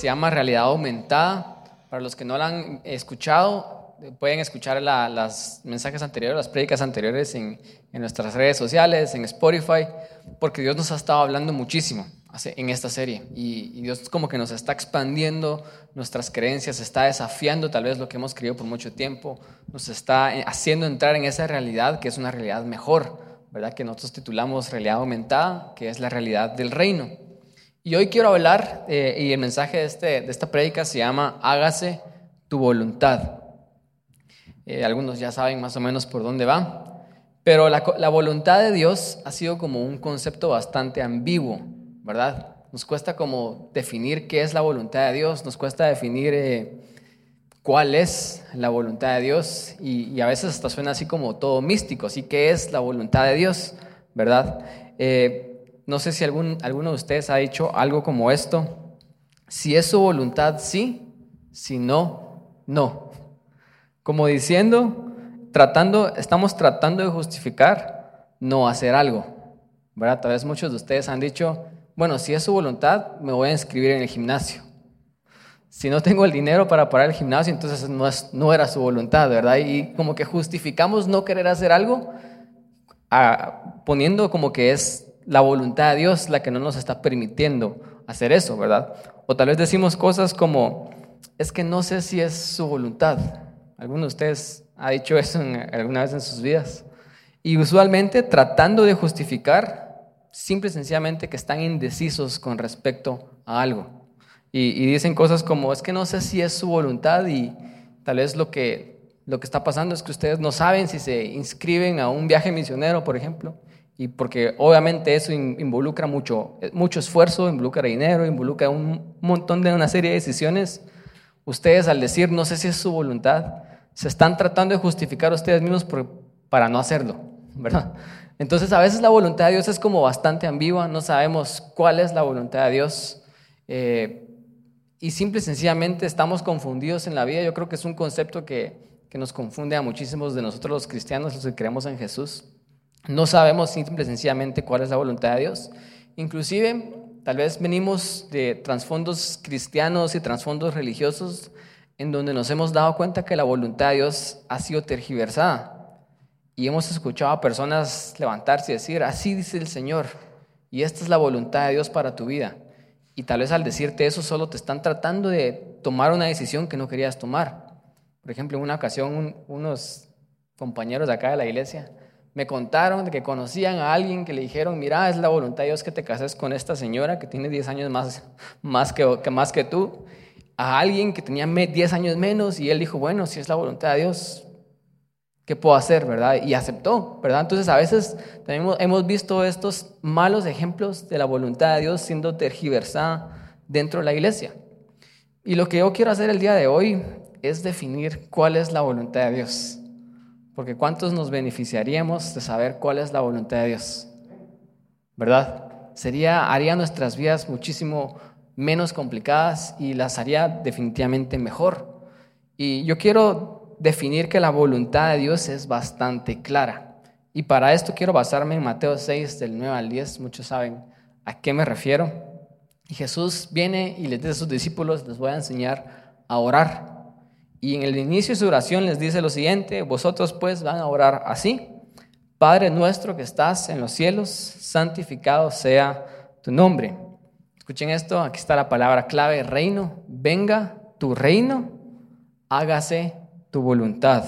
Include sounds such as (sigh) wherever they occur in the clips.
se llama Realidad Aumentada. Para los que no la han escuchado, pueden escuchar las mensajes anteriores, las prédicas anteriores en, en nuestras redes sociales, en Spotify, porque Dios nos ha estado hablando muchísimo en esta serie. Y, Dios como que nos está expandiendo nuestras creencias, está desafiando tal vez lo que hemos creído por mucho tiempo, nos está eh, haciendo entrar en esa realidad que es una realidad mejor, ¿verdad? Que nosotros titulamos realidad aumentada, que es la realidad del reino. Y hoy quiero hablar, eh, y el mensaje de, este, de esta prédica se llama Hágase tu voluntad. Eh, algunos ya saben más o menos por dónde va, pero la, voluntad de Dios ha sido como un concepto bastante ambiguo ¿verdad? Nos cuesta como definir qué es la voluntad de Dios, nos cuesta definir eh, cuál es la voluntad de Dios y, a veces hasta suena así como todo místico, así que es la voluntad de Dios, ¿verdad? No sé si algún, alguno de ustedes ha dicho algo como esto, si es su voluntad, sí, si no, no. Como diciendo, tratando, estamos tratando de justificar no hacer algo, ¿verdad? Tal vez muchos de ustedes han dicho, bueno, si es su voluntad, me voy a inscribir en el gimnasio. Si no tengo el dinero para parar el gimnasio, entonces no, es, no era su voluntad, ¿verdad? Y como que justificamos no querer hacer algo poniendo como que es la voluntad de Dios la que no nos está permitiendo hacer eso, ¿verdad? O tal vez decimos cosas como, es que no sé si es su voluntad. ¿Alguno de ustedes ha dicho eso alguna vez en sus vidas? Y usualmente tratando de justificar simple y sencillamente que están indecisos con respecto a algo. Y, dicen cosas como, es que no sé si es su voluntad y tal vez lo que, lo que está pasando es que ustedes no saben si se inscriben a un viaje misionero, por ejemplo, y porque obviamente eso involucra mucho, mucho esfuerzo, involucra dinero, involucra un montón de una serie de decisiones. Ustedes al decir, no sé si es su voluntad, se están tratando de justificar ustedes mismos para no hacerlo, ¿verdad? Entonces a veces la voluntad de Dios es como bastante ambigua, no sabemos cuál es la voluntad de Dios eh, y simple y sencillamente estamos confundidos en la vida. Yo creo que es un concepto que, que nos confunde a muchísimos de nosotros los cristianos, los que creemos en Jesús. No sabemos simple sencillamente cuál es la voluntad de Dios. Inclusive, tal vez venimos de trasfondos cristianos y trasfondos religiosos en donde nos hemos dado cuenta que la voluntad de Dios ha sido tergiversada y hemos escuchado a personas levantarse y decir, así dice el Señor, y esta es la voluntad de Dios para tu vida. Y tal vez al decirte eso solo te están tratando de tomar una decisión que no querías tomar. Por ejemplo, en una ocasión unos compañeros de acá de la iglesia me contaron que conocían a alguien que le dijeron, mira, es la voluntad de Dios que te cases con esta señora que tiene 10 años más, más, que, que, más que tú, a alguien que tenía 10 años menos y él dijo, bueno, si es la voluntad de Dios, ¿qué puedo hacer, verdad? Y aceptó, ¿verdad? Entonces a veces también hemos visto estos malos ejemplos de la voluntad de Dios siendo tergiversada dentro de la iglesia. Y lo que yo quiero hacer el día de hoy es definir cuál es la voluntad de Dios. Porque ¿cuántos nos beneficiaríamos de saber cuál es la voluntad de Dios? ¿Verdad? Sería, haría nuestras vidas muchísimo menos complicadas y las haría definitivamente mejor. Y yo quiero definir que la voluntad de Dios es bastante clara. Y para esto quiero basarme en Mateo 6, del 9 al 10. Muchos saben a qué me refiero. Y Jesús viene y les dice a sus discípulos, les voy a enseñar a orar. Y en el inicio de su oración les dice lo siguiente, vosotros pues van a orar así. Padre nuestro que estás en los cielos, santificado sea tu nombre. Escuchen esto, aquí está la palabra clave, reino. Venga tu reino, hágase tu voluntad,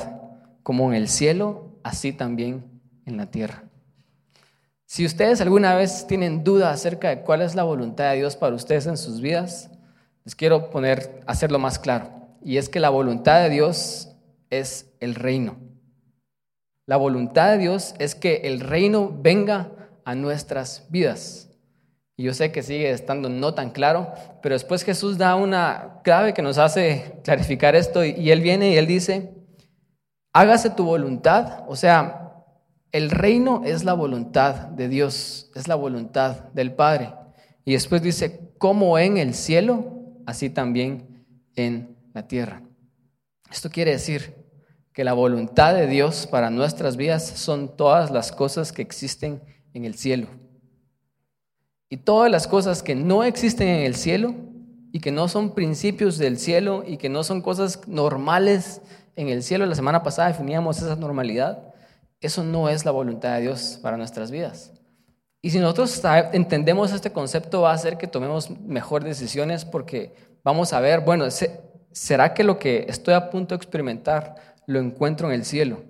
como en el cielo, así también en la tierra. Si ustedes alguna vez tienen duda acerca de cuál es la voluntad de Dios para ustedes en sus vidas, les quiero poner, hacerlo más claro. Y es que la voluntad de Dios es el reino. La voluntad de Dios es que el reino venga a nuestras vidas. Y yo sé que sigue estando no tan claro, pero después Jesús da una clave que nos hace clarificar esto y, él viene y él dice, hágase tu voluntad, o sea, el reino es la voluntad de Dios, es la voluntad del Padre. Y después dice, como en el cielo, así también en la tierra. Esto quiere decir que la voluntad de Dios para nuestras vidas son todas las cosas que existen en el cielo. Y todas las cosas que no existen en el cielo y que no son principios del cielo y que no son cosas normales en el cielo. La semana pasada definíamos esa normalidad. Eso no es la voluntad de Dios para nuestras vidas. Y si nosotros entendemos este concepto, va a hacer que tomemos mejores decisiones porque vamos a ver, bueno, ¿será que lo que estoy a punto de experimentar lo encuentro en el cielo?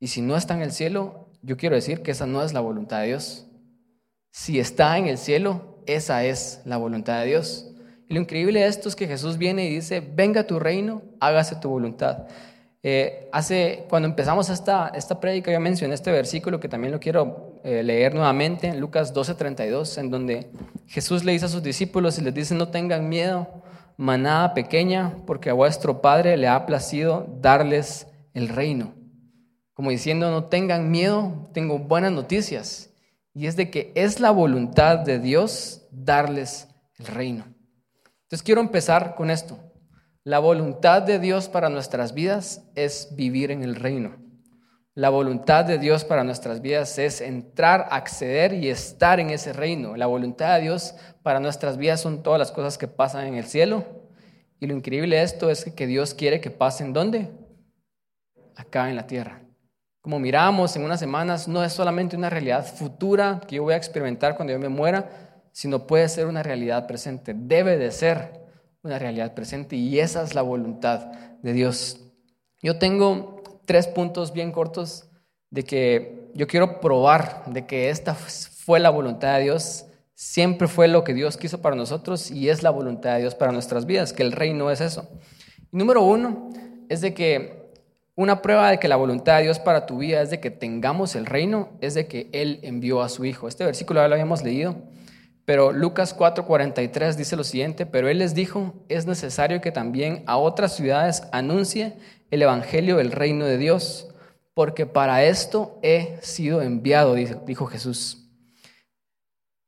Y si no está en el cielo, yo quiero decir que esa no es la voluntad de Dios. Si está en el cielo, esa es la voluntad de Dios. Y lo increíble de esto es que Jesús viene y dice, venga tu reino, hágase tu voluntad. Eh, hace, cuando empezamos esta, esta prédica, yo mencioné este versículo que también lo quiero eh, leer nuevamente en Lucas 12:32, en donde Jesús le dice a sus discípulos y les dice, no tengan miedo, manada pequeña, porque a vuestro Padre le ha placido darles el reino. Como diciendo, no tengan miedo, tengo buenas noticias. Y es de que es la voluntad de Dios darles el reino. Entonces quiero empezar con esto. La voluntad de Dios para nuestras vidas es vivir en el reino. La voluntad de Dios para nuestras vidas es entrar, acceder y estar en ese reino. La voluntad de Dios para nuestras vidas son todas las cosas que pasan en el cielo. Y lo increíble de esto es que Dios quiere que pasen ¿dónde? Acá en la tierra. Como miramos en unas semanas, no es solamente una realidad futura que yo voy a experimentar cuando yo me muera, sino puede ser una realidad presente. Debe de ser una realidad presente y esa es la voluntad de Dios. Yo tengo tres puntos bien cortos de que yo quiero probar de que esta fue la voluntad de Dios, siempre fue lo que Dios quiso para nosotros y es la voluntad de Dios para nuestras vidas, que el reino es eso. número uno es de que una prueba de que la voluntad de Dios para tu vida es de que tengamos el reino, es de que Él envió a su Hijo. Este versículo ya lo habíamos leído. Pero Lucas 4:43 dice lo siguiente, pero él les dijo, es necesario que también a otras ciudades anuncie el Evangelio del reino de Dios, porque para esto he sido enviado, dijo Jesús.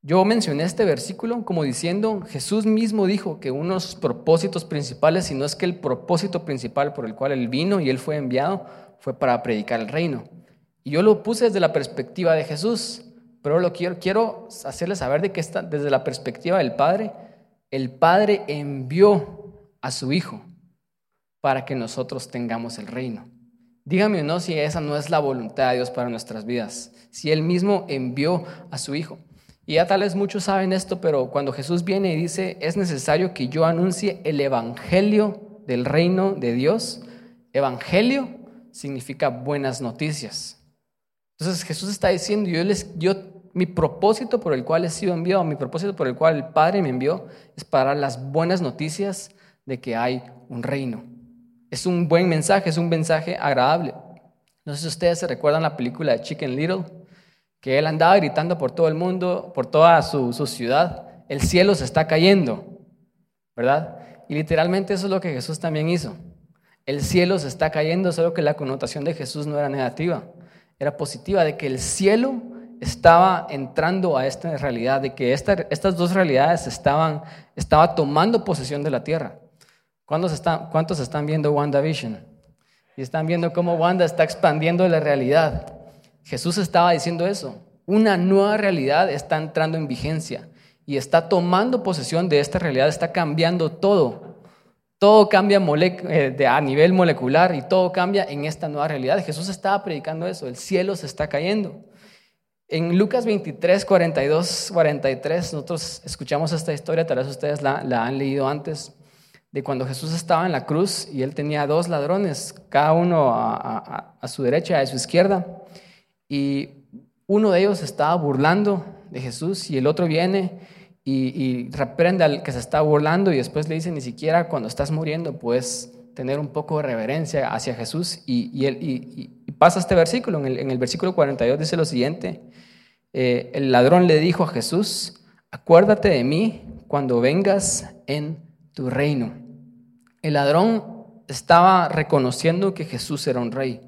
Yo mencioné este versículo como diciendo, Jesús mismo dijo que uno de sus propósitos principales, si no es que el propósito principal por el cual él vino y él fue enviado, fue para predicar el reino. Y yo lo puse desde la perspectiva de Jesús. Pero lo quiero, quiero hacerles saber de que está, desde la perspectiva del Padre, el Padre envió a su Hijo para que nosotros tengamos el reino. Dígame o no si esa no es la voluntad de Dios para nuestras vidas, si Él mismo envió a su Hijo. Y ya tal vez muchos saben esto, pero cuando Jesús viene y dice, es necesario que yo anuncie el Evangelio del reino de Dios, Evangelio significa buenas noticias. Entonces Jesús está diciendo, yo, les, yo mi propósito por el cual he sido enviado, mi propósito por el cual el Padre me envió, es para dar las buenas noticias de que hay un reino. Es un buen mensaje, es un mensaje agradable. No sé si ustedes se recuerdan la película de Chicken Little, que él andaba gritando por todo el mundo, por toda su, su ciudad, el cielo se está cayendo, ¿verdad? Y literalmente eso es lo que Jesús también hizo. El cielo se está cayendo, solo que la connotación de Jesús no era negativa, era positiva, de que el cielo estaba entrando a esta realidad, de que estas dos realidades estaban estaba tomando posesión de la tierra. ¿Cuántos están, ¿Cuántos están viendo WandaVision? Y están viendo cómo Wanda está expandiendo la realidad. Jesús estaba diciendo eso. Una nueva realidad está entrando en vigencia y está tomando posesión de esta realidad, está cambiando todo. Todo cambia eh, a nivel molecular y todo cambia en esta nueva realidad. Jesús estaba predicando eso, el cielo se está cayendo. En Lucas 23, 42, 43, nosotros escuchamos esta historia, tal vez ustedes la, han leído antes, de cuando Jesús estaba en la cruz y él tenía dos ladrones, cada uno a, su derecha y a su izquierda, y uno de ellos estaba burlando de Jesús y el otro viene y, reprende al que se está burlando y después le dice, ni siquiera cuando estás muriendo puedes tener un poco de reverencia hacia Jesús. Y, él, y, pasa este versículo, en el, en el, versículo 42 dice lo siguiente, eh, el ladrón le dijo a Jesús, acuérdate de mí cuando vengas en tu reino. El ladrón estaba reconociendo que Jesús era un rey,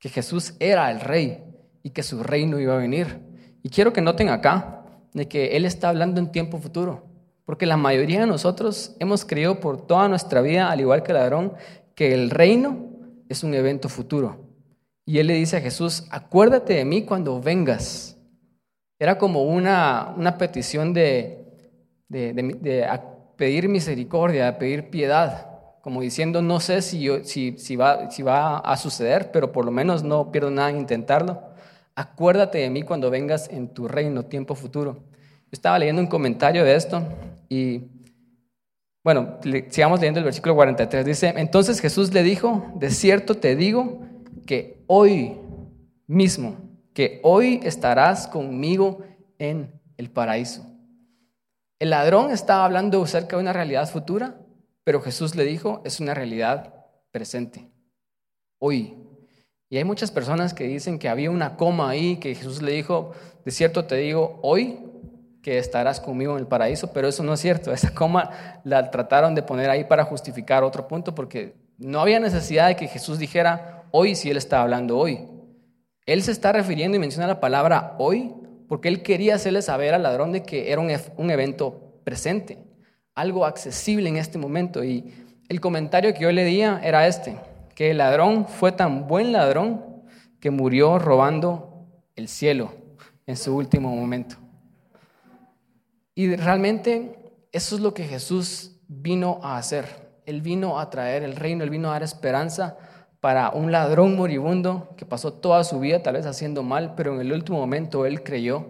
que Jesús era el rey y que su reino iba a venir. Y quiero que noten acá de que Él está hablando en tiempo futuro, porque la mayoría de nosotros hemos creído por toda nuestra vida, al igual que el ladrón, que el reino es un evento futuro. Y Él le dice a Jesús, acuérdate de mí cuando vengas. Era como una, una petición de, de, pedir misericordia, pedir piedad, como diciendo, no sé si, si, si, va, si va a suceder, pero por lo menos no pierdo nada en intentarlo. Acuérdate de mí cuando vengas en tu reino, tiempo futuro. Yo estaba leyendo un comentario de esto y, bueno, sigamos leyendo el versículo 43. Dice, entonces Jesús le dijo, de cierto te digo que hoy mismo, que hoy estarás conmigo en el paraíso. El ladrón estaba hablando acerca de una realidad futura, pero Jesús le dijo, es una realidad presente, hoy. Y hay muchas personas que dicen que había una coma ahí, que Jesús le dijo, de cierto te digo, hoy que estarás conmigo en el paraíso, pero eso no es cierto. Esa coma la trataron de poner ahí para justificar otro punto, porque no había necesidad de que Jesús dijera hoy si él está hablando hoy. Él se está refiriendo y menciona la palabra hoy porque él quería hacerle saber al ladrón de que era un, evento presente, algo accesible en este momento. Y el comentario que yo le di era este, que el ladrón fue tan buen ladrón que murió robando el cielo en su último momento. Y realmente eso es lo que Jesús vino a hacer. Él vino a traer el reino, él vino a dar esperanza para un ladrón moribundo que pasó toda su vida tal vez haciendo mal, pero en el último momento él creyó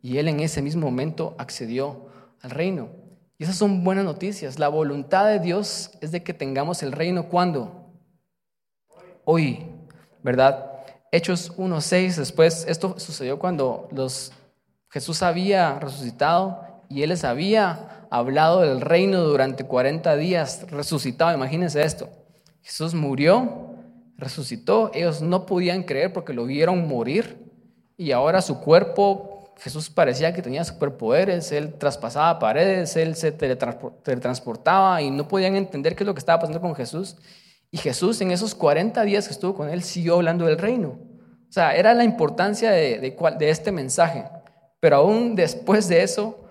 y él en ese mismo momento accedió al reino. Y esas son buenas noticias. La voluntad de Dios es de que tengamos el reino cuando? Hoy, ¿verdad? Hechos 1.6, después, esto sucedió cuando los, Jesús había resucitado y él les había hablado del reino durante 40 días resucitado. Imagínense esto. Jesús murió, resucitó, ellos no podían creer porque lo vieron morir y ahora su cuerpo, Jesús parecía que tenía superpoderes, él traspasaba paredes, él se teletransportaba y no podían entender qué es lo que estaba pasando con Jesús. Y Jesús en esos 40 días que estuvo con él siguió hablando del reino. O sea, era la importancia de, de, este mensaje. Pero aún después de eso,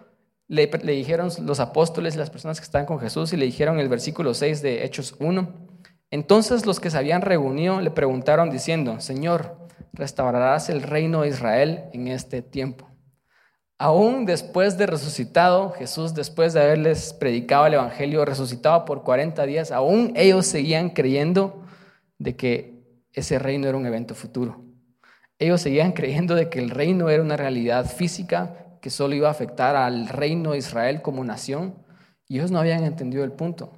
le, le dijeron los apóstoles las personas que estaban con Jesús y le dijeron el versículo 6 de Hechos 1, entonces los que se habían reunido le preguntaron diciendo, Señor, ¿restaurarás el reino de Israel en este tiempo? Aún después de resucitado, Jesús, después de haberles predicado el Evangelio, resucitado por 40 días, aún ellos seguían creyendo de que ese reino era un evento futuro. Ellos seguían creyendo de que el reino era una realidad física que solo iba a afectar al reino de Israel como nación, y ellos no habían entendido el punto.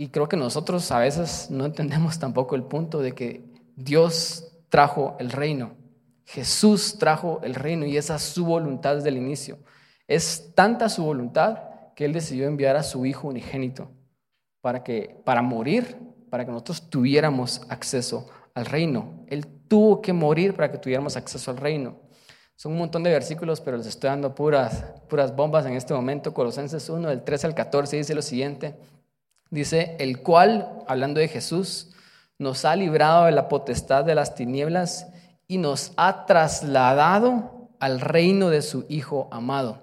Y creo que nosotros a veces no entendemos tampoco el punto de que Dios trajo el reino. Jesús trajo el reino y esa es su voluntad desde el inicio. Es tanta su voluntad que Él decidió enviar a su Hijo unigénito para, que, para morir, para que nosotros tuviéramos acceso al reino. Él tuvo que morir para que tuviéramos acceso al reino. Son un montón de versículos, pero les estoy dando puras, puras bombas en este momento. Colosenses 1, del 13 al 14, dice lo siguiente. Dice, el cual, hablando de Jesús, nos ha librado de la potestad de las tinieblas y nos ha trasladado al reino de su Hijo amado.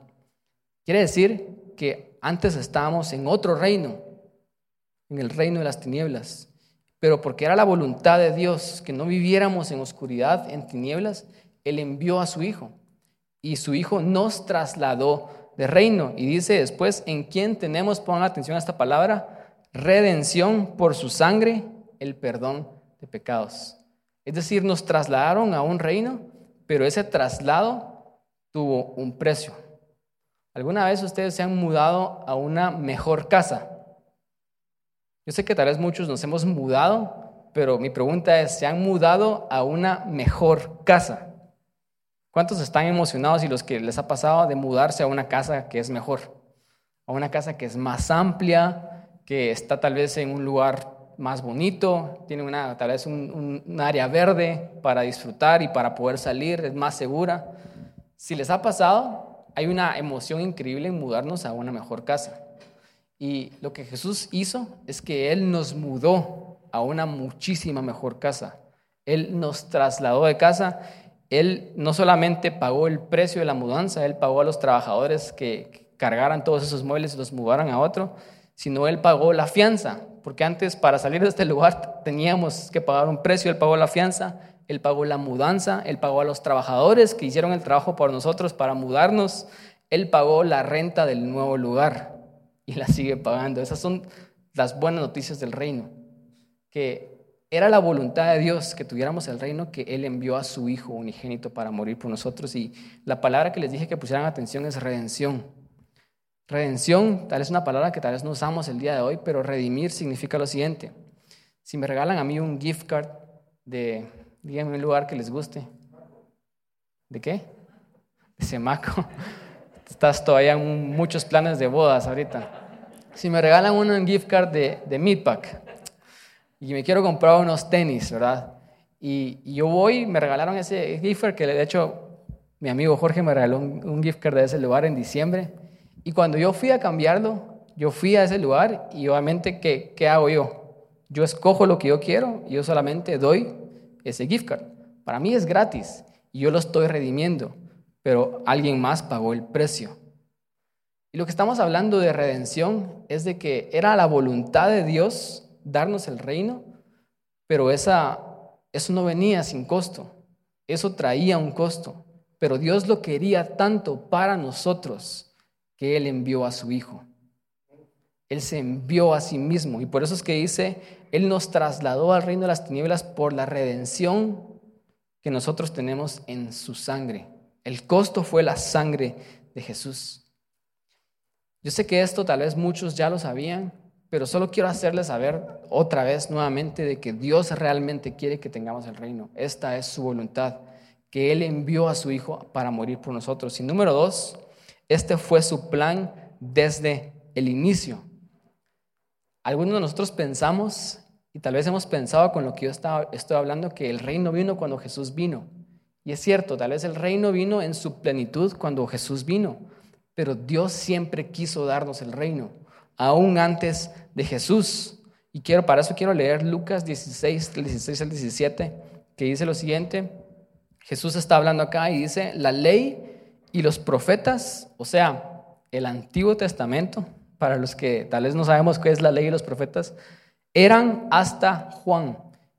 Quiere decir que antes estábamos en otro reino, en el reino de las tinieblas, pero porque era la voluntad de Dios que no viviéramos en oscuridad, en tinieblas, Él envió a su Hijo y su Hijo nos trasladó de reino. Y dice después, ¿en quién tenemos, pongan atención a esta palabra, redención por su sangre, el perdón de pecados. Es decir, nos trasladaron a un reino, pero ese traslado tuvo un precio. ¿Alguna vez ustedes se han mudado a una mejor casa? Yo sé que tal vez muchos nos hemos mudado, pero mi pregunta es, ¿se han mudado a una mejor casa? ¿Cuántos están emocionados y los que les ha pasado de mudarse a una casa que es mejor? A una casa que es más amplia, que está tal vez en un lugar más bonito, tiene una, tal vez un, área verde para disfrutar y para poder salir, es más segura. Si les ha pasado, hay una emoción increíble en mudarnos a una mejor casa. Y lo que Jesús hizo es que Él nos mudó a una muchísima mejor casa. Él nos trasladó de casa. Él no solamente pagó el precio de la mudanza, Él pagó a los trabajadores que cargaran todos esos muebles y los mudaran a otro, sino Él pagó la fianza, porque antes para salir de este lugar teníamos que pagar un precio, Él pagó la fianza, Él pagó la mudanza, Él pagó a los trabajadores que hicieron el trabajo por nosotros para mudarnos, Él pagó la renta del nuevo lugar. y la sigue pagando. Esas son las buenas noticias del reino, que era la voluntad de Dios que tuviéramos el reino que Él envió a su Hijo unigénito para morir por nosotros. Y la palabra que les dije que pusieran atención es redención. Redención, tal es una palabra que tal vez no usamos el día de hoy, pero redimir significa lo siguiente. Si me regalan a mí un gift card de, díganme un lugar que les guste. ¿De qué? De Semaco. (laughs) Estás todavía en muchos planes de bodas ahorita. Si me regalan un gift card de, de Meatpack y me quiero comprar unos tenis, ¿verdad? Y, yo voy, me regalaron ese gift card que de hecho mi amigo Jorge me regaló un gift card de ese lugar en diciembre. Y cuando yo fui a cambiarlo, yo fui a ese lugar y obviamente, ¿qué, qué hago yo? Yo escojo lo que yo quiero y yo solamente doy ese gift card. Para mí es gratis y yo lo estoy redimiendo, pero alguien más pagó el precio. Y lo que estamos hablando de redención es de que era la voluntad de Dios darnos el reino, pero esa, eso no venía sin costo, eso traía un costo, pero Dios lo quería tanto para nosotros que Él envió a su Hijo. Él se envió a sí mismo y por eso es que dice, Él nos trasladó al reino de las tinieblas por la redención que nosotros tenemos en su sangre. El costo fue la sangre de Jesús. Yo sé que esto tal vez muchos ya lo sabían, pero solo quiero hacerles saber otra vez nuevamente de que Dios realmente quiere que tengamos el reino. Esta es su voluntad, que Él envió a su Hijo para morir por nosotros. Y número dos, este fue su plan desde el inicio. Algunos de nosotros pensamos, y tal vez hemos pensado con lo que yo estoy hablando, que el reino vino cuando Jesús vino. Y es cierto, tal vez el reino vino en su plenitud cuando Jesús vino, pero Dios siempre quiso darnos el reino, aún antes de Jesús. Y quiero, para eso quiero leer Lucas 16, 16 al 17, que dice lo siguiente. Jesús está hablando acá y dice, la ley y los profetas, o sea, el Antiguo Testamento, para los que tal vez no sabemos qué es la ley y los profetas, eran hasta Juan.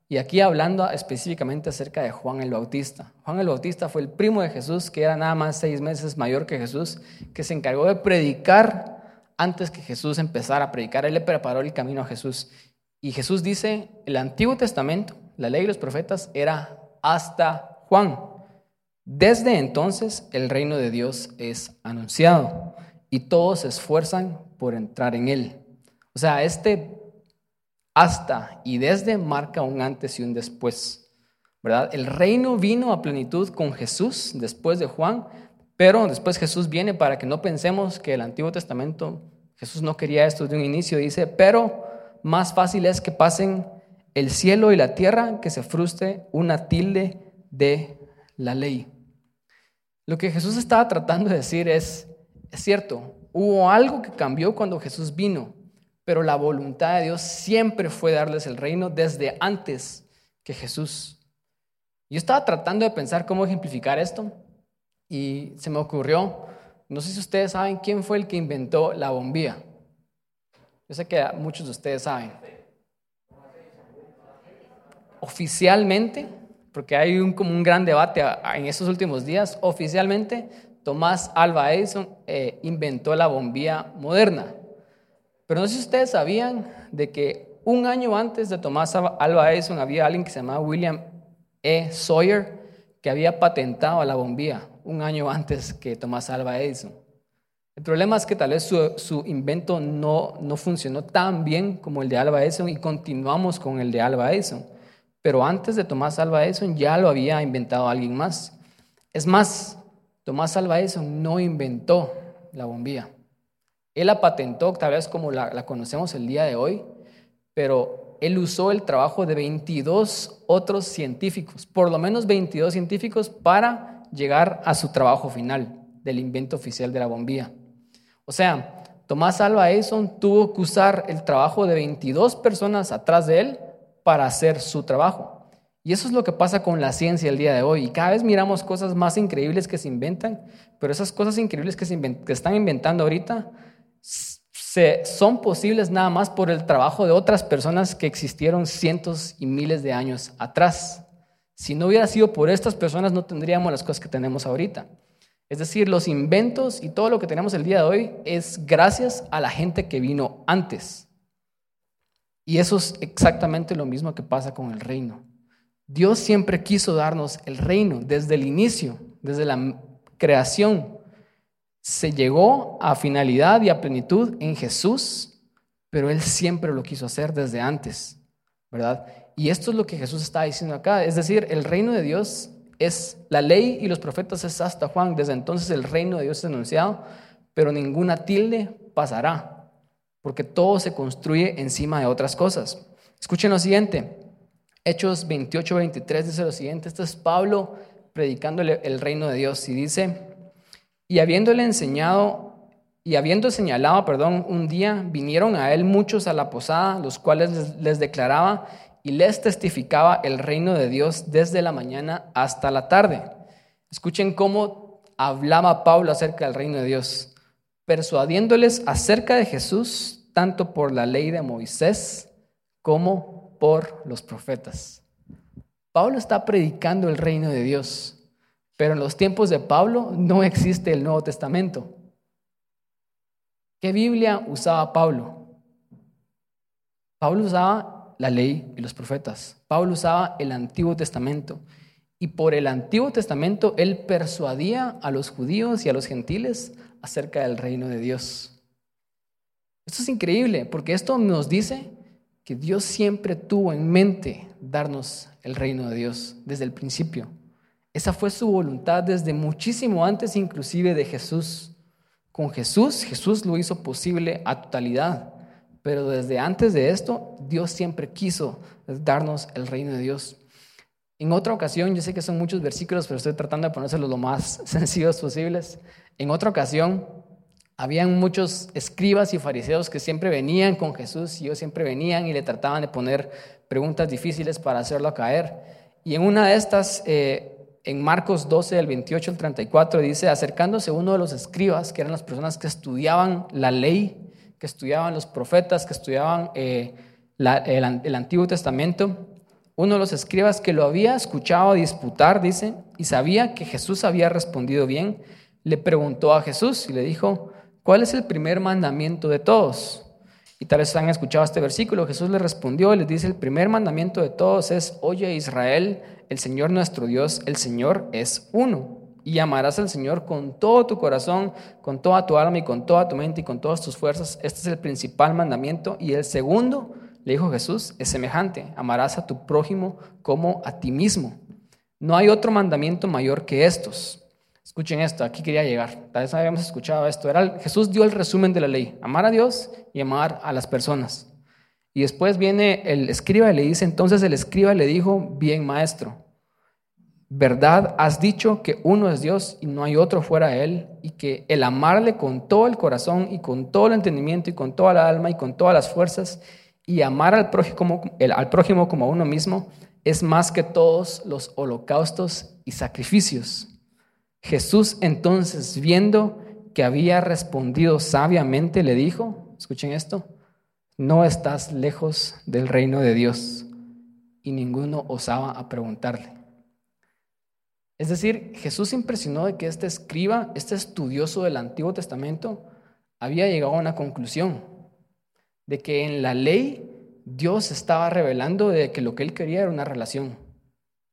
Y aquí hablando específicamente acerca de Juan el Bautista. Juan el Bautista fue el primo de Jesús, que era nada más seis meses mayor que Jesús, que se encargó de predicar antes que Jesús empezara a predicar. Él le preparó el camino a Jesús. Y Jesús dice, el Antiguo Testamento, la ley y los profetas, era hasta Juan. Desde entonces el reino de Dios es anunciado y todos se esfuerzan por entrar en él. O sea, este hasta y desde marca un antes y un después. ¿Verdad? El reino vino a plenitud con Jesús después de Juan, pero después Jesús viene para que no pensemos que el Antiguo Testamento, Jesús no quería esto de un inicio, dice, pero más fácil es que pasen el cielo y la tierra que se frustre una tilde de la ley. Lo que Jesús estaba tratando de decir es, es cierto, hubo algo que cambió cuando Jesús vino, pero la voluntad de Dios siempre fue darles el reino desde antes que Jesús. Yo estaba tratando de pensar cómo ejemplificar esto y se me ocurrió, no sé si ustedes saben quién fue el que inventó la bombilla. Yo sé que muchos de ustedes saben. Oficialmente, porque hay un, como un gran debate en estos últimos días, oficialmente Tomás Alva Edison eh, inventó la bombilla moderna. Pero no sé si ustedes sabían de que un año antes de Tomás Alva Edison había alguien que se llamaba William E. Sawyer que había patentado la bombilla un año antes que Tomás Alva Edison. El problema es que tal vez su, su, invento no, no funcionó tan bien como el de Alva Edison y continuamos con el de Alva Edison pero antes de Tomás Alva Edison ya lo había inventado alguien más. Es más, Tomás Alva Edison no inventó la bombilla. Él la patentó, tal vez como la, conocemos el día de hoy, pero él usó el trabajo de 22 otros científicos, por lo menos 22 científicos, para llegar a su trabajo final del invento oficial de la bombilla. O sea, Tomás Alva Edison tuvo que usar el trabajo de 22 personas atrás de él para hacer su trabajo. Y eso es lo que pasa con la ciencia el día de hoy. Y cada vez miramos cosas más increíbles que se inventan, pero esas cosas increíbles que se están inventando ahorita se, son posibles nada más por el trabajo de otras personas que existieron cientos y miles de años atrás. Si no hubiera sido por estas personas, no tendríamos las cosas que tenemos ahorita. Es decir, los inventos y todo lo que tenemos el día de hoy es gracias a la gente que vino antes. Y eso es exactamente lo mismo que pasa con el reino. Dios siempre quiso darnos el reino desde el inicio, desde la creación. Se llegó a finalidad y a plenitud en Jesús, pero Él siempre lo quiso hacer desde antes, ¿verdad? Y esto es lo que Jesús está diciendo acá. Es decir, el reino de Dios es la ley y los profetas es hasta Juan. Desde entonces el reino de Dios es anunciado, pero ninguna tilde pasará, porque todo se construye encima de otras cosas. Escuchen lo siguiente. Hechos 28, 23 dice lo siguiente. Este es Pablo predicándole el reino de Dios y dice, y habiéndole enseñado y habiendo señalado, perdón, un día, vinieron a él muchos a la posada, los cuales les, les declaraba y les testificaba el reino de Dios desde la mañana hasta la tarde. Escuchen cómo hablaba Pablo acerca del reino de Dios, persuadiéndoles acerca de Jesús, tanto por la ley de Moisés como por los profetas. Pablo está predicando el reino de Dios, pero en los tiempos de Pablo no existe el Nuevo Testamento. ¿Qué Biblia usaba Pablo? Pablo usaba la ley y los profetas. Pablo usaba el Antiguo Testamento y por el Antiguo Testamento él persuadía a los judíos y a los gentiles acerca del reino de Dios. Esto es increíble porque esto nos dice que Dios siempre tuvo en mente darnos el reino de Dios desde el principio. Esa fue su voluntad desde muchísimo antes inclusive de Jesús. Con Jesús, Jesús lo hizo posible a totalidad. Pero desde antes de esto, Dios siempre quiso darnos el reino de Dios. En otra ocasión, yo sé que son muchos versículos, pero estoy tratando de ponérselos lo más (laughs) sencillos posibles. En otra ocasión, habían muchos escribas y fariseos que siempre venían con Jesús y ellos siempre venían y le trataban de poner preguntas difíciles para hacerlo caer. Y en una de estas, eh, en Marcos 12, del 28 al 34, dice, acercándose uno de los escribas, que eran las personas que estudiaban la ley que estudiaban los profetas, que estudiaban eh, el, Antiguo Testamento, uno de los escribas que lo había escuchado disputar, dice, y sabía que Jesús había respondido bien, le preguntó a Jesús y le dijo, ¿cuál es el primer mandamiento de todos? Y tal vez han escuchado este versículo. Jesús le respondió y les dice, el primer mandamiento de todos es, oye Israel, el Señor nuestro Dios, el Señor es uno y amarás al Señor con todo tu corazón, con toda tu alma y con toda tu mente y con todas tus fuerzas. Este es el principal mandamiento. Y el segundo, le dijo Jesús, es semejante. Amarás a tu prójimo como a ti mismo. No hay otro mandamiento mayor que estos. Escuchen esto, aquí quería llegar. Tal vez habíamos escuchado esto. Era, Jesús dio el resumen de la ley, amar a Dios y amar a las personas. Y después viene el escriba y le dice, entonces el escriba le dijo, bien maestro, verdad has dicho que uno es Dios y no hay otro fuera de Él, y que el amarle con todo el corazón y con todo el entendimiento y con toda la alma y con todas las fuerzas, y amar al prójimo, al prójimo como uno mismo, es más que todos los holocaustos y sacrificios. Jesús entonces, viendo que había respondido sabiamente, le dijo, escuchen esto, no estás lejos del reino de Dios. Y ninguno osaba a preguntarle. Es decir, Jesús impresionó de que este escriba, este estudioso del Antiguo Testamento, había llegado a una conclusión, de que en la ley Dios estaba revelando de que lo que él quería era una relación.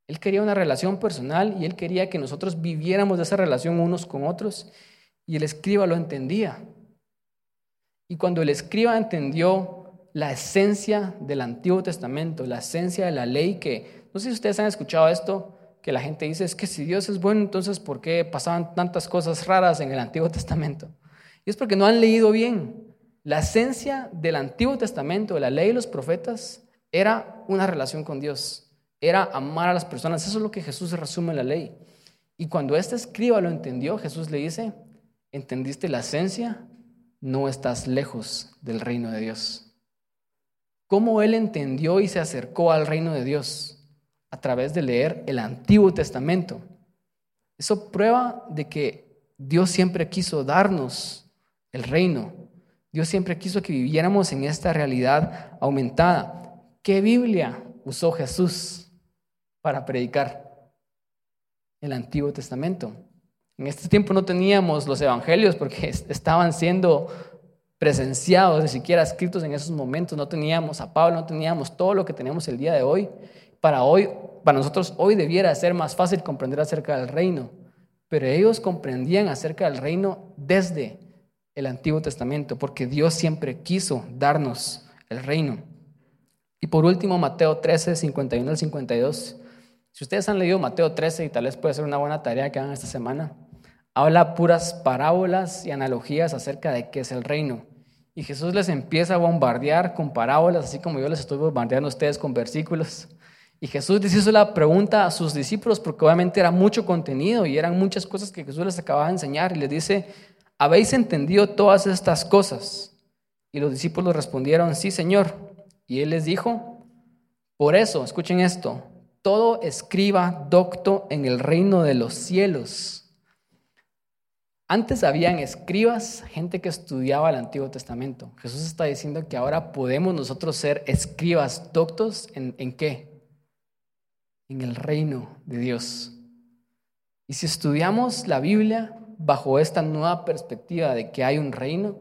Él quería una relación personal y él quería que nosotros viviéramos de esa relación unos con otros y el escriba lo entendía. Y cuando el escriba entendió la esencia del Antiguo Testamento, la esencia de la ley, que no sé si ustedes han escuchado esto, que la gente dice es que si Dios es bueno, entonces ¿por qué pasaban tantas cosas raras en el Antiguo Testamento? Y es porque no han leído bien. La esencia del Antiguo Testamento, de la ley y los profetas, era una relación con Dios, era amar a las personas. Eso es lo que Jesús resume en la ley. Y cuando este escriba lo entendió, Jesús le dice, ¿entendiste la esencia? No estás lejos del reino de Dios. ¿Cómo él entendió y se acercó al reino de Dios? a través de leer el Antiguo Testamento. Eso prueba de que Dios siempre quiso darnos el reino. Dios siempre quiso que viviéramos en esta realidad aumentada. ¿Qué Biblia usó Jesús para predicar? El Antiguo Testamento. En este tiempo no teníamos los evangelios porque estaban siendo presenciados, ni siquiera escritos en esos momentos. No teníamos a Pablo, no teníamos todo lo que tenemos el día de hoy. Para hoy, para nosotros hoy debiera ser más fácil comprender acerca del reino, pero ellos comprendían acerca del reino desde el Antiguo Testamento, porque Dios siempre quiso darnos el reino. Y por último, Mateo 13, 51 al 52. Si ustedes han leído Mateo 13, y tal vez puede ser una buena tarea que hagan esta semana, habla puras parábolas y analogías acerca de qué es el reino. Y Jesús les empieza a bombardear con parábolas, así como yo les estoy bombardeando a ustedes con versículos. Y Jesús les hizo la pregunta a sus discípulos, porque obviamente era mucho contenido y eran muchas cosas que Jesús les acababa de enseñar. Y les dice, ¿habéis entendido todas estas cosas? Y los discípulos respondieron, sí, Señor. Y él les dijo, por eso, escuchen esto, todo escriba docto en el reino de los cielos antes habían escribas, gente que estudiaba el Antiguo Testamento. Jesús está diciendo que ahora podemos nosotros ser escribas doctos en, en qué? En el reino de Dios. Y si estudiamos la Biblia bajo esta nueva perspectiva de que hay un reino,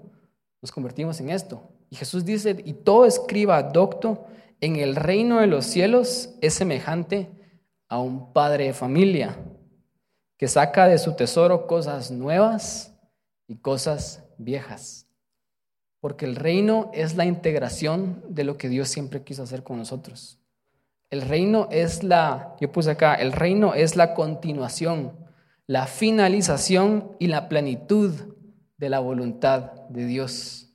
nos convertimos en esto. Y Jesús dice, y todo escriba docto en el reino de los cielos es semejante a un padre de familia que saca de su tesoro cosas nuevas y cosas viejas. Porque el reino es la integración de lo que Dios siempre quiso hacer con nosotros. El reino es la, yo puse acá, el reino es la continuación, la finalización y la plenitud de la voluntad de Dios.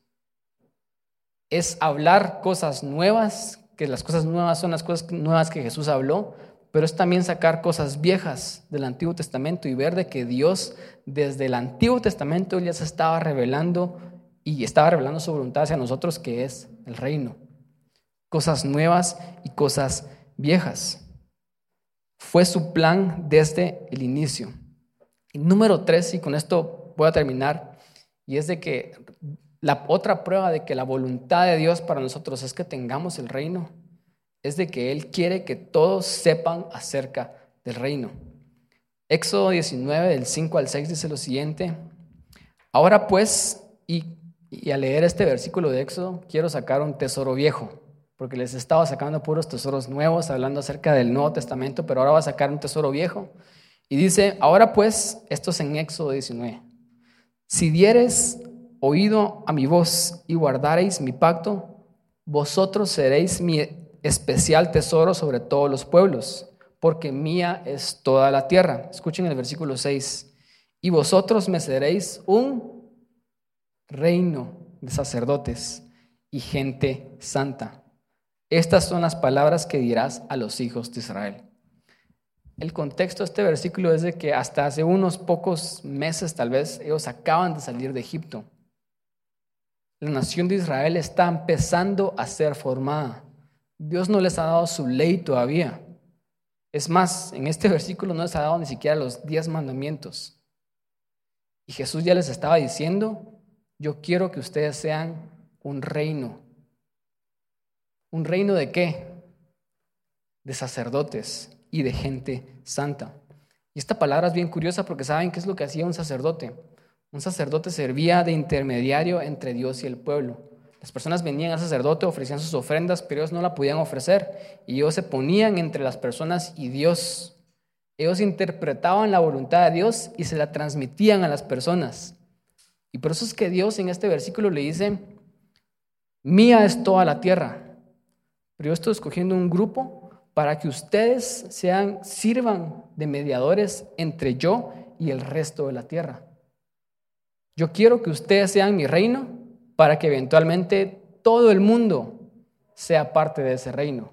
Es hablar cosas nuevas, que las cosas nuevas son las cosas nuevas que Jesús habló, pero es también sacar cosas viejas del Antiguo Testamento y ver de que Dios desde el Antiguo Testamento ya se estaba revelando y estaba revelando su voluntad hacia nosotros, que es el reino. Cosas nuevas y cosas viejas. Fue su plan desde el inicio. Número tres, y con esto voy a terminar, y es de que la otra prueba de que la voluntad de Dios para nosotros es que tengamos el reino es de que Él quiere que todos sepan acerca del reino. Éxodo 19, del 5 al 6 dice lo siguiente. Ahora pues, y, y al leer este versículo de Éxodo, quiero sacar un tesoro viejo, porque les estaba sacando puros tesoros nuevos, hablando acerca del Nuevo Testamento, pero ahora va a sacar un tesoro viejo. Y dice, ahora pues, esto es en Éxodo 19, si dieres oído a mi voz y guardareis mi pacto, vosotros seréis mi especial tesoro sobre todos los pueblos, porque mía es toda la tierra. Escuchen el versículo 6. Y vosotros me seréis un reino de sacerdotes y gente santa. Estas son las palabras que dirás a los hijos de Israel. El contexto de este versículo es de que hasta hace unos pocos meses, tal vez, ellos acaban de salir de Egipto. La nación de Israel está empezando a ser formada. Dios no les ha dado su ley todavía. Es más, en este versículo no les ha dado ni siquiera los diez mandamientos. Y Jesús ya les estaba diciendo, yo quiero que ustedes sean un reino. ¿Un reino de qué? De sacerdotes y de gente santa. Y esta palabra es bien curiosa porque saben qué es lo que hacía un sacerdote. Un sacerdote servía de intermediario entre Dios y el pueblo. Las personas venían al sacerdote, ofrecían sus ofrendas, pero ellos no la podían ofrecer. Y ellos se ponían entre las personas y Dios. Ellos interpretaban la voluntad de Dios y se la transmitían a las personas. Y por eso es que Dios en este versículo le dice, mía es toda la tierra. Pero yo estoy escogiendo un grupo para que ustedes sean, sirvan de mediadores entre yo y el resto de la tierra. Yo quiero que ustedes sean mi reino para que eventualmente todo el mundo sea parte de ese reino.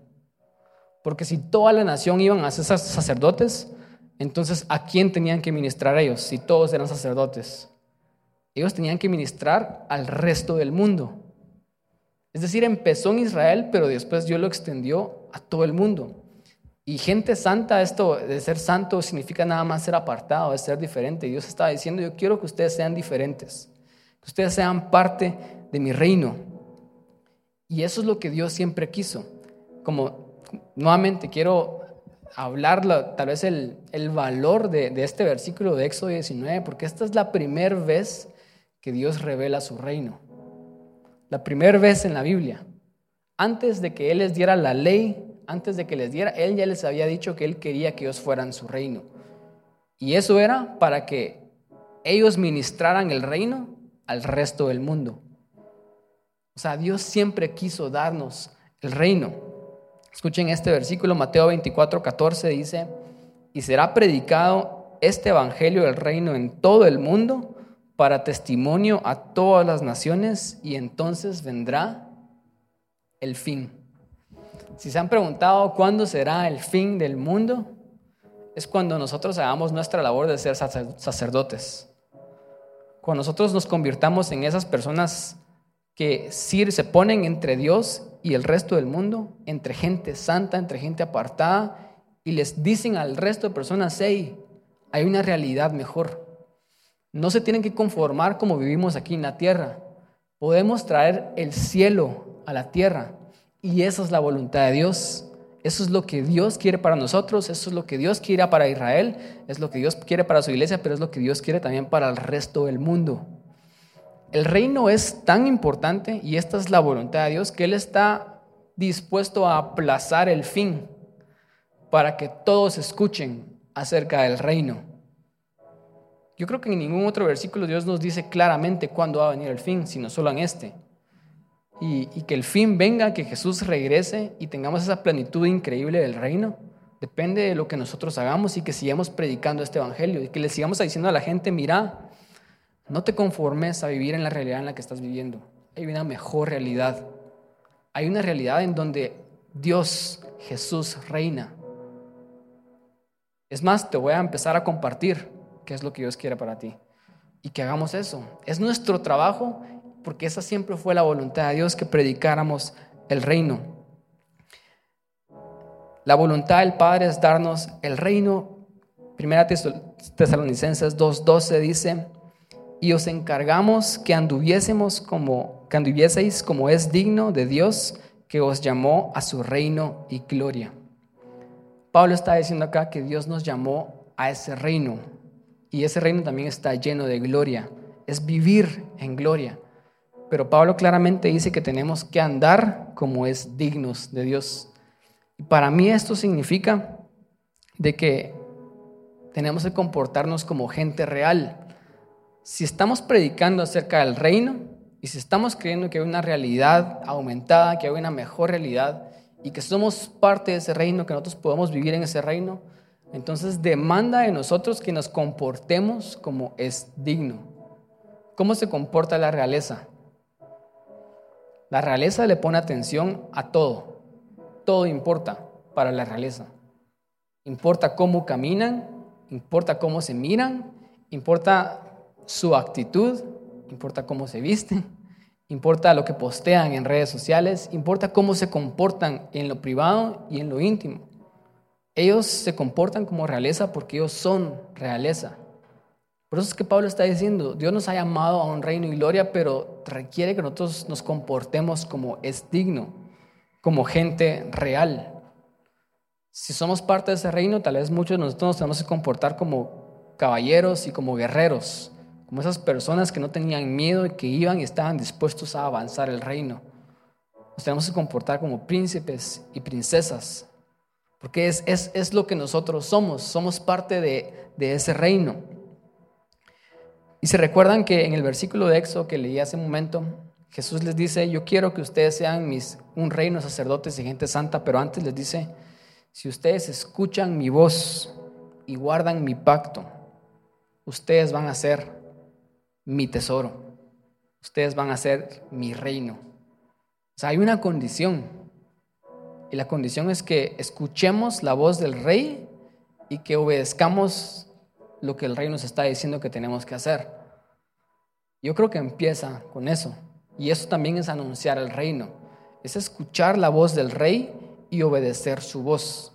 Porque si toda la nación iban a ser sacerdotes, entonces ¿a quién tenían que ministrar ellos si todos eran sacerdotes? Ellos tenían que ministrar al resto del mundo. Es decir, empezó en Israel, pero después Dios lo extendió a todo el mundo. Y gente santa, esto de ser santo significa nada más ser apartado, de ser diferente. Dios estaba diciendo, yo quiero que ustedes sean diferentes que ustedes sean parte de mi reino. Y eso es lo que Dios siempre quiso. Como nuevamente quiero hablar tal vez el, valor de, de, este versículo de Éxodo 19, porque esta es la primera vez que Dios revela su reino. La primera vez en la Biblia. Antes de que Él les diera la ley, antes de que les diera, Él ya les había dicho que Él quería que ellos fueran su reino. Y eso era para que ellos ministraran el reino al resto del mundo. O sea, Dios siempre quiso darnos el reino. Escuchen este versículo, Mateo 24, 14 dice, y será predicado este evangelio del reino en todo el mundo para testimonio a todas las naciones y entonces vendrá el fin. Si se han preguntado cuándo será el fin del mundo, es cuando nosotros hagamos nuestra labor de ser sacerdotes. Cuando nosotros nos convirtamos en esas personas que se ponen entre Dios y el resto del mundo, entre gente santa, entre gente apartada, y les dicen al resto de personas, hey, hay una realidad mejor. No se tienen que conformar como vivimos aquí en la tierra. Podemos traer el cielo a la tierra y esa es la voluntad de Dios. Eso es lo que Dios quiere para nosotros, eso es lo que Dios quiere para Israel, es lo que Dios quiere para su iglesia, pero es lo que Dios quiere también para el resto del mundo. El reino es tan importante y esta es la voluntad de Dios que Él está dispuesto a aplazar el fin para que todos escuchen acerca del reino. Yo creo que en ningún otro versículo Dios nos dice claramente cuándo va a venir el fin, sino solo en este. Y, que el fin venga, que Jesús regrese y tengamos esa plenitud increíble del reino. Depende de lo que nosotros hagamos y que sigamos predicando este evangelio y que le sigamos diciendo a la gente, mira, no te conformes a vivir en la realidad en la que estás viviendo. Hay una mejor realidad. Hay una realidad en donde Dios, Jesús, reina. Es más, te voy a empezar a compartir qué es lo que Dios quiere para ti. Y que hagamos eso. Es nuestro trabajo porque esa siempre fue la voluntad de Dios que predicáramos el reino. La voluntad del Padre es darnos el reino. Primera Tesalonicenses 2:12 dice, "Y os encargamos que anduviésemos como que anduvieseis como es digno de Dios que os llamó a su reino y gloria." Pablo está diciendo acá que Dios nos llamó a ese reino, y ese reino también está lleno de gloria. Es vivir en gloria. Pero Pablo claramente dice que tenemos que andar como es dignos de Dios. Y para mí esto significa de que tenemos que comportarnos como gente real. Si estamos predicando acerca del reino y si estamos creyendo que hay una realidad aumentada, que hay una mejor realidad y que somos parte de ese reino, que nosotros podemos vivir en ese reino, entonces demanda de nosotros que nos comportemos como es digno. ¿Cómo se comporta la realeza? La realeza le pone atención a todo. Todo importa para la realeza. Importa cómo caminan, importa cómo se miran, importa su actitud, importa cómo se visten, importa lo que postean en redes sociales, importa cómo se comportan en lo privado y en lo íntimo. Ellos se comportan como realeza porque ellos son realeza. Por eso es que Pablo está diciendo, Dios nos ha llamado a un reino y gloria, pero requiere que nosotros nos comportemos como es digno, como gente real. Si somos parte de ese reino, tal vez muchos de nosotros nos tenemos que comportar como caballeros y como guerreros, como esas personas que no tenían miedo y que iban y estaban dispuestos a avanzar el reino. Nos tenemos que comportar como príncipes y princesas, porque es, es, lo que nosotros somos, somos parte de, ese reino. Y se recuerdan que en el versículo de Éxodo que leí hace un momento, Jesús les dice, yo quiero que ustedes sean mis, un reino, sacerdotes y gente santa, pero antes les dice, si ustedes escuchan mi voz y guardan mi pacto, ustedes van a ser mi tesoro, ustedes van a ser mi reino. O sea, hay una condición, y la condición es que escuchemos la voz del rey y que obedezcamos lo que el rey nos está diciendo que tenemos que hacer. Yo creo que empieza con eso. Y eso también es anunciar el reino. Es escuchar la voz del rey y obedecer su voz.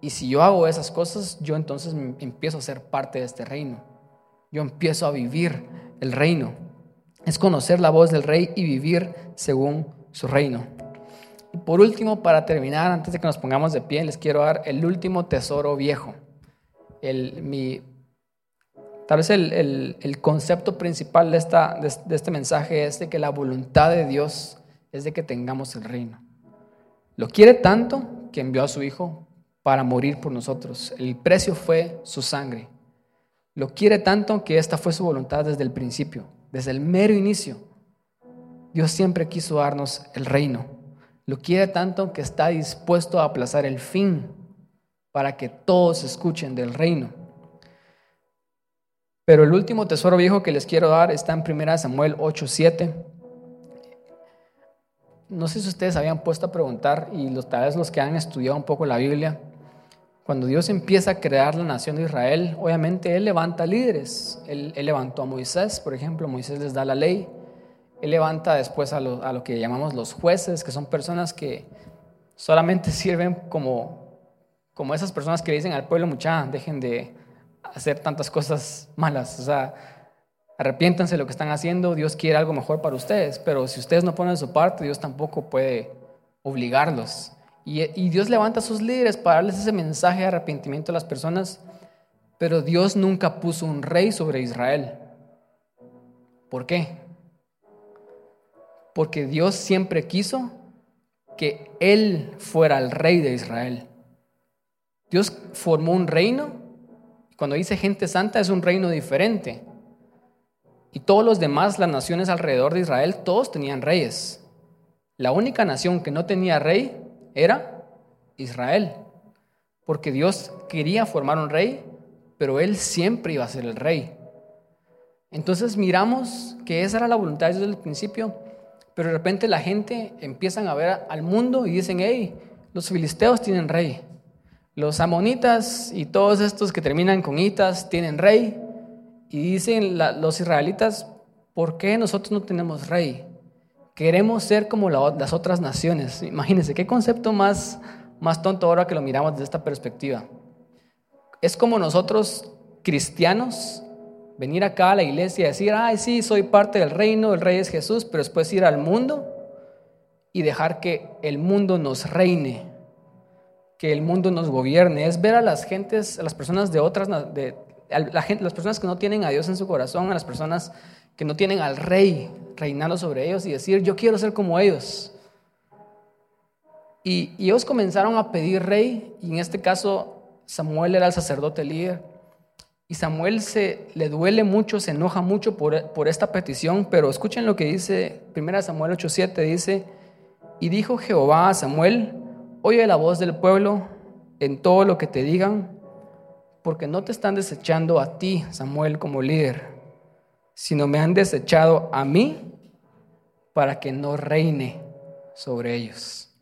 Y si yo hago esas cosas, yo entonces empiezo a ser parte de este reino. Yo empiezo a vivir el reino. Es conocer la voz del rey y vivir según su reino. Y por último, para terminar, antes de que nos pongamos de pie, les quiero dar el último tesoro viejo. El, mi, tal vez el, concepto principal de, esta, de este mensaje es de que la voluntad de Dios es de que tengamos el reino. Lo quiere tanto que envió a su Hijo para morir por nosotros. El precio fue su sangre. Lo quiere tanto que esta fue su voluntad desde el principio, desde el mero inicio. Dios siempre quiso darnos el reino. Lo quiere tanto que está dispuesto a aplazar el fin para que todos escuchen del reino. Pero el último tesoro viejo que les quiero dar está en 1 Samuel 8:7. No sé si ustedes habían puesto a preguntar, y los, tal vez los que han estudiado un poco la Biblia, cuando Dios empieza a crear la nación de Israel, obviamente Él levanta líderes. Él, levantó a Moisés, por ejemplo, Moisés les da la ley. Él levanta después a lo, a lo, que llamamos los jueces, que son personas que solamente sirven como, como esas personas que le dicen al pueblo, mucha, dejen de hacer tantas cosas malas. O sea, arrepiéntanse lo que están haciendo, Dios quiere algo mejor para ustedes, pero si ustedes no ponen su parte, Dios tampoco puede obligarlos. Y, Dios levanta a sus líderes para darles ese mensaje de arrepentimiento a las personas, pero Dios nunca puso un rey sobre Israel. ¿Por qué? Porque Dios siempre quiso que Él fuera el rey de Israel. Dios formó un reino, cuando dice gente santa es un reino diferente. Y todos los demás, las naciones alrededor de Israel, todos tenían reyes. La única nación que no tenía rey era Israel, porque Dios quería formar un rey, pero Él siempre iba a ser el rey. Entonces miramos que esa era la voluntad de Dios desde el principio, pero de repente la gente empiezan a ver al mundo y dicen, hey, los filisteos tienen rey, los amonitas y todos estos que terminan con itas tienen rey, y dicen los israelitas, ¿por qué nosotros no tenemos rey? Queremos ser como las otras naciones. Imagínense, qué concepto más, más tonto ahora que lo miramos desde esta perspectiva. Es como nosotros, cristianos, venir acá a la iglesia y decir, ay, sí, soy parte del reino, el rey es Jesús, pero después ir al mundo y dejar que el mundo nos reine, que el mundo nos gobierne. Es ver a las gentes, a las personas de otras, de, la gente, las personas que no tienen a Dios en su corazón, a las personas que no tienen al rey reinando sobre ellos y decir, yo quiero ser como ellos. Y, ellos comenzaron a pedir rey, y en este caso Samuel era el sacerdote líder. Y Samuel se le duele mucho, se enoja mucho por, por esta petición, pero escuchen lo que dice 1 Samuel 8:7, dice, y dijo Jehová a Samuel, oye la voz del pueblo en todo lo que te digan, porque no te están desechando a ti, Samuel, como líder sino me han desechado a mí para que no reine sobre ellos.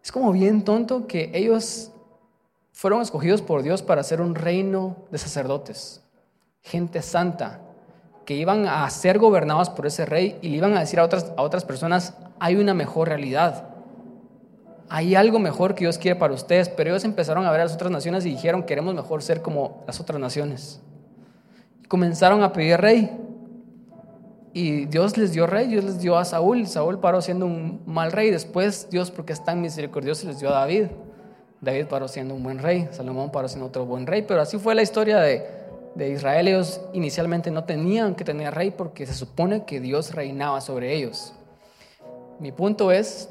Es como bien tonto que ellos fueron escogidos por Dios para ser un reino de sacerdotes, gente santa, que iban a ser gobernados por ese rey y le iban a decir a otras, a otras personas, hay una mejor realidad, hay algo mejor que Dios quiere para ustedes, pero ellos empezaron a ver a las otras naciones y dijeron, queremos mejor ser como las otras naciones comenzaron a pedir rey. Y Dios les dio rey, Dios les dio a Saúl. Saúl paró siendo un mal rey. Después Dios, porque es tan misericordioso, les dio a David. David paró siendo un buen rey. Salomón paró siendo otro buen rey. Pero así fue la historia de, de Israel. Ellos inicialmente no tenían que tener rey porque se supone que Dios reinaba sobre ellos. Mi punto es,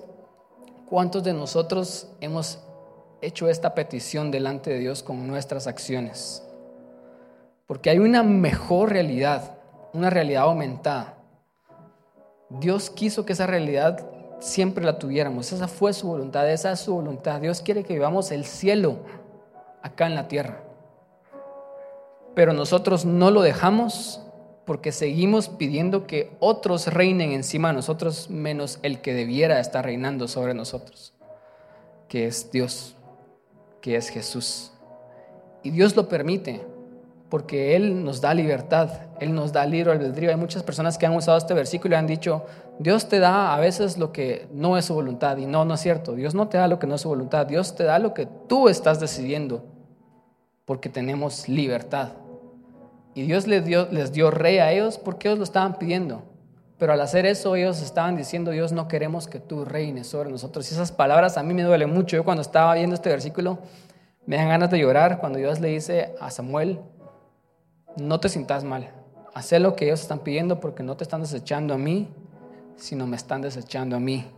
¿cuántos de nosotros hemos hecho esta petición delante de Dios con nuestras acciones? Porque hay una mejor realidad, una realidad aumentada. Dios quiso que esa realidad siempre la tuviéramos. Esa fue su voluntad, esa es su voluntad. Dios quiere que vivamos el cielo acá en la tierra. Pero nosotros no lo dejamos porque seguimos pidiendo que otros reinen encima de nosotros menos el que debiera estar reinando sobre nosotros, que es Dios, que es Jesús. Y Dios lo permite porque Él nos da libertad, Él nos da libre albedrío. Hay muchas personas que han usado este versículo y han dicho, Dios te da a veces lo que no es su voluntad. Y no, no es cierto. Dios no te da lo que no es su voluntad. Dios te da lo que tú estás decidiendo, porque tenemos libertad. Y Dios les dio, les dio rey a ellos porque ellos lo estaban pidiendo. Pero al hacer eso ellos estaban diciendo, Dios, no queremos que tú reines sobre nosotros. Y esas palabras a mí me duelen mucho. Yo cuando estaba viendo este versículo me dan ganas de llorar cuando Dios le dice a Samuel, no te sientas mal, haz lo que ellos están pidiendo porque no te están desechando a mí, sino me están desechando a mí,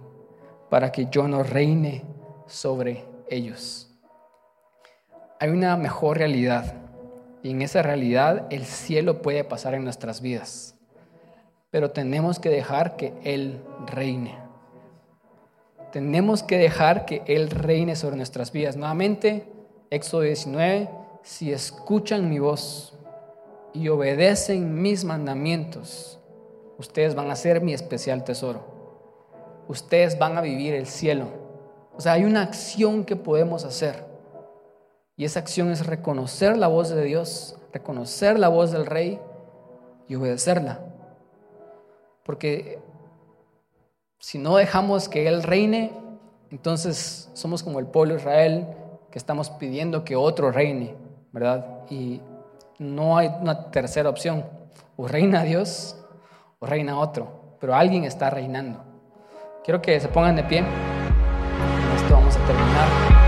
para que yo no reine sobre ellos. Hay una mejor realidad y en esa realidad el cielo puede pasar en nuestras vidas, pero tenemos que dejar que Él reine. Tenemos que dejar que Él reine sobre nuestras vidas. Nuevamente, Éxodo 19, si escuchan mi voz y obedecen mis mandamientos, ustedes van a ser mi especial tesoro. Ustedes van a vivir el cielo. O sea, hay una acción que podemos hacer. Y esa acción es reconocer la voz de Dios, reconocer la voz del rey y obedecerla. Porque si no dejamos que Él reine, entonces somos como el pueblo Israel que estamos pidiendo que otro reine, ¿verdad? Y no hay una tercera opción. O reina Dios o reina otro, pero alguien está reinando. Quiero que se pongan de pie. Con esto vamos a terminar.